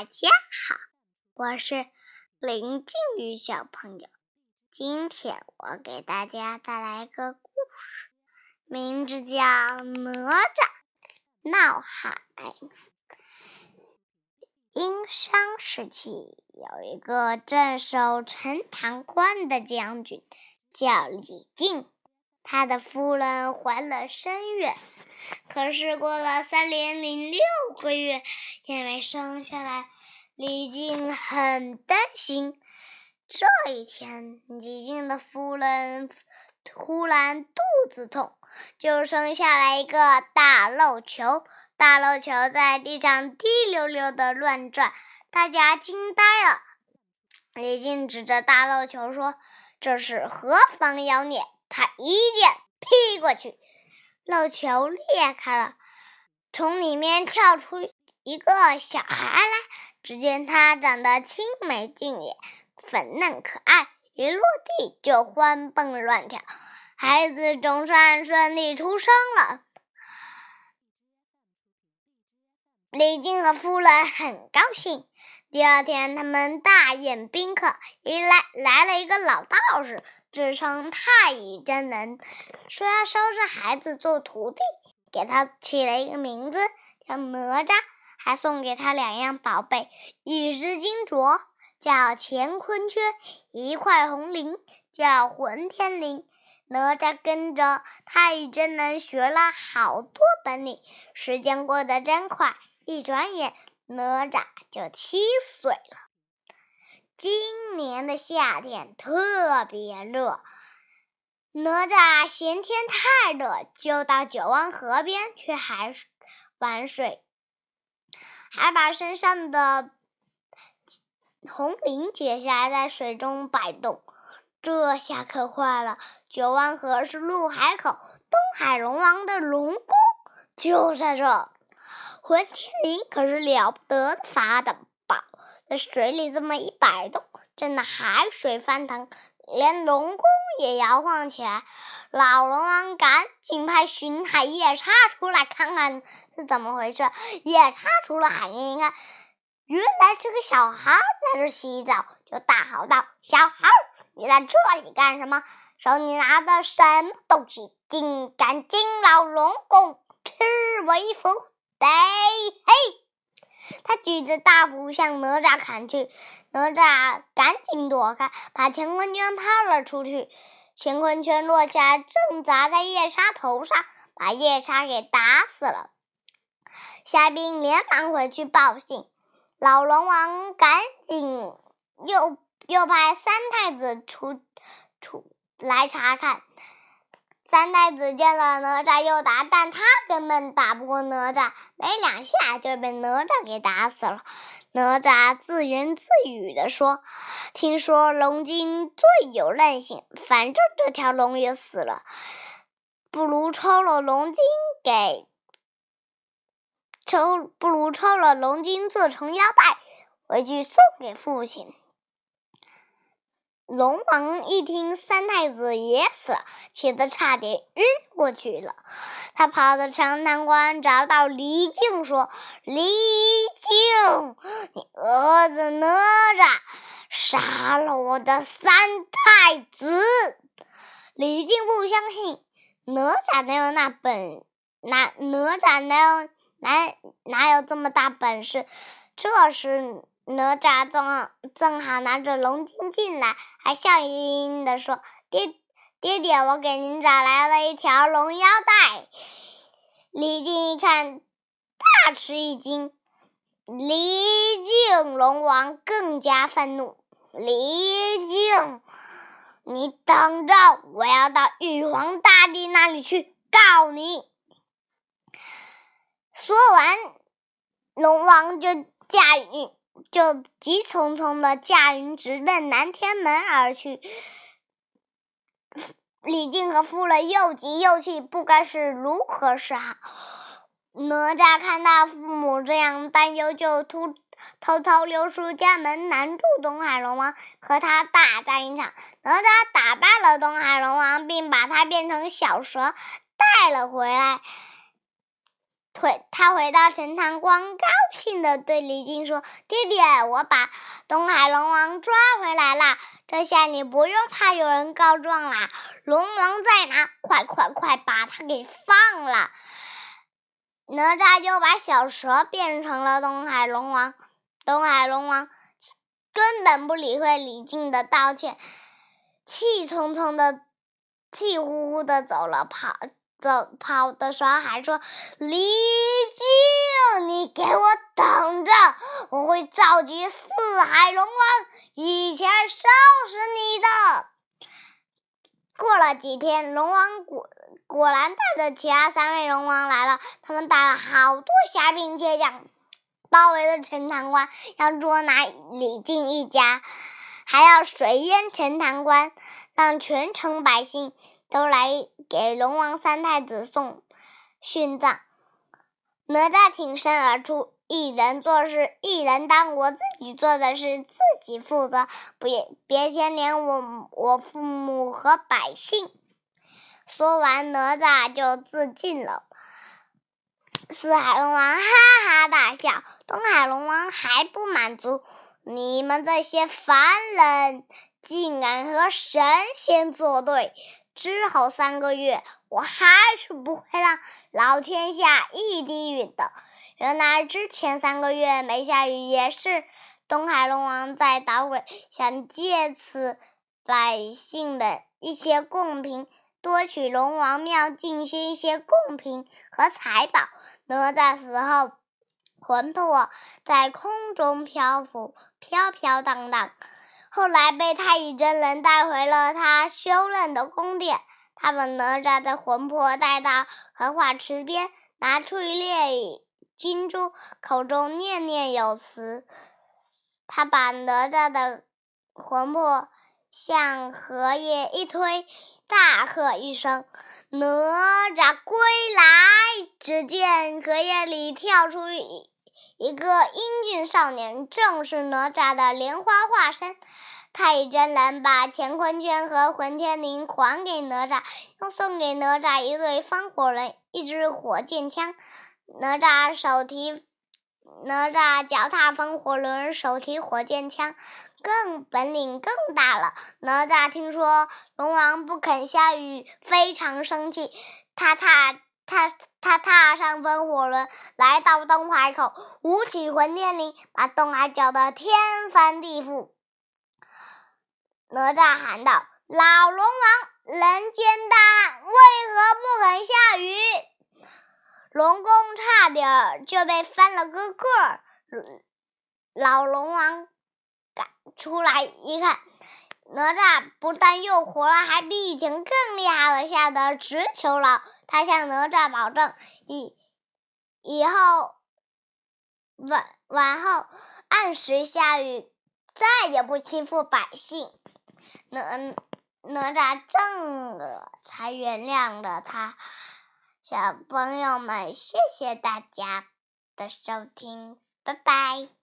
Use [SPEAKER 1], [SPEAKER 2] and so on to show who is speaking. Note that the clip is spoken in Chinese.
[SPEAKER 1] 大家好，我是林静宇小朋友。今天我给大家带来一个故事，名字叫《哪吒闹海》。殷商时期，有一个镇守陈塘关的将军，叫李靖。他的夫人怀了身孕，可是过了三年零六个月也没生下来，李靖很担心。这一天，李靖的夫人突然肚子痛，就生下来一个大肉球。大肉球在地上滴溜溜的乱转，大家惊呆了。李靖指着大肉球说：“这是何方妖孽？”他一剑劈过去，肉球裂开了，从里面跳出一个小孩来。只见他长得青眉俊眼，粉嫩可爱，一落地就欢蹦乱跳，孩子总算顺利出生了。李靖和夫人很高兴。第二天，他们大宴宾客，一来来了一个老道士，自称太乙真人，说要收这孩子做徒弟，给他起了一个名字叫哪吒，还送给他两样宝贝：一只金镯叫乾坤圈，一块红绫叫混天绫。哪吒跟着太乙真人学了好多本领，时间过得真快。一转眼，哪吒就七岁了。今年的夏天特别热，哪吒嫌天太热，就到九湾河边去海水玩水，还把身上的红绫解下来，在水中摆动。这下可坏了，九湾河是陆海口，东海龙王的龙宫就在这。混天绫可是了不得的法宝，在水里这么一摆动，震得海水翻腾，连龙宫也摇晃起来。老龙王赶紧派巡海夜叉出来看看是怎么回事。夜叉出了海面一看，原来是个小孩在这洗澡，就大吼道：“小孩，你在这里干什么？手里拿的什么东西，竟敢惊扰龙宫，吃为福！”得嘿！他举着大斧向哪吒砍去，哪吒赶紧躲开，把乾坤圈抛了出去。乾坤圈落下，正砸在夜叉头上，把夜叉给打死了。虾兵连忙回去报信，老龙王赶紧又又派三太子出出来查看。三太子见了哪吒又打，但他根本打不过哪吒，没两下就被哪吒给打死了。哪吒自言自语地说：“听说龙精最有韧性，反正这条龙也死了，不如抽了龙筋给抽，不如抽了龙筋做成腰带，回去送给父亲。”龙王一听三太子也死了，气得差点晕过去了。他跑到长潭关，找到李靖，说：“李靖，你儿子哪吒杀了我的三太子。”李靖不相信，哪吒哪有那本，哪哪吒哪有哪哪有这么大本事？这时。哪吒正正好拿着龙筋进来，还笑盈盈的说：“爹爹爹，我给您找来了一条龙腰带。”李靖一看，大吃一惊。李靖龙王更加愤怒：“李靖，你等着，我要到玉皇大帝那里去告你！”说完，龙王就驾驭。就急匆匆的驾云直奔南天门而去。李靖和夫人又急又气，不该是如何是好。哪吒看到父母这样担忧，就突偷偷溜出家门，拦住东海龙王，和他大战一场。哪吒打败了东海龙王，并把他变成小蛇带了回来。回他回到陈塘关，高兴的对李靖说：“弟弟，我把东海龙王抓回来了，这下你不用怕有人告状啦。龙王在哪？快快快，把他给放了！”哪吒就把小蛇变成了东海龙王。东海龙王根本不理会李靖的道歉，气冲冲的、气呼呼的走了，跑。走跑的时候还说：“李靖，你给我等着，我会召集四海龙王一起收拾你的。”过了几天，龙王果果然带着其他三位龙王来了，他们带了好多虾兵蟹将，包围了陈塘关，要捉拿李靖一家，还要水淹陈塘关，让全城百姓。都来给龙王三太子送殉葬。哪吒挺身而出，一人做事一人当，我自己做的事自己负责，别别牵连我我父母和百姓。说完，哪吒就自尽了。四海龙王哈哈大笑，东海龙王还不满足，你们这些凡人竟敢和神仙作对！之后三个月，我还是不会让老天下一滴雨的。原来之前三个月没下雨，也是东海龙王在捣鬼，想借此百姓的一些贡品，多取龙王庙进些一些贡品和财宝。哪吒死后，魂魄在空中漂浮，飘飘荡荡。后来被太乙真人带回了他修炼的宫殿。他把哪吒的魂魄带到荷花池边，拿出一粒金珠，口中念念有词。他把哪吒的魂魄向荷叶一推，大喝一声：“哪吒归来！”只见荷叶里跳出一。一个英俊少年，正是哪吒的莲花化身。太乙真人把乾坤圈和混天绫还给哪吒，又送给哪吒一对风火轮、一支火箭枪。哪吒手提哪吒脚踏风火轮，手提火箭枪，更本领更大了。哪吒听说龙王不肯下雨，非常生气，他踏他。他踏上风火轮，来到东海口，舞起混天绫，把东海搅得天翻地覆。哪吒喊道：“老龙王，人间大旱，为何不肯下雨？”龙宫差点就被翻了个个儿。老龙王赶出来一看，哪吒不但又活了，还比以前更厉害了，吓得直求饶。他向哪吒保证，以以后晚晚后按时下雨，再也不欺负百姓。哪哪吒这才原谅了他。小朋友们，谢谢大家的收听，拜拜。